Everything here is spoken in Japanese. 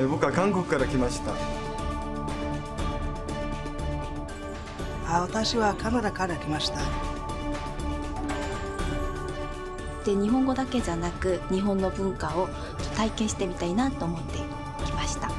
え僕は韓国から来ました。あ私はカナダから来ました。で日本語だけじゃなく日本の文化を体験してみたいなと思って来ました。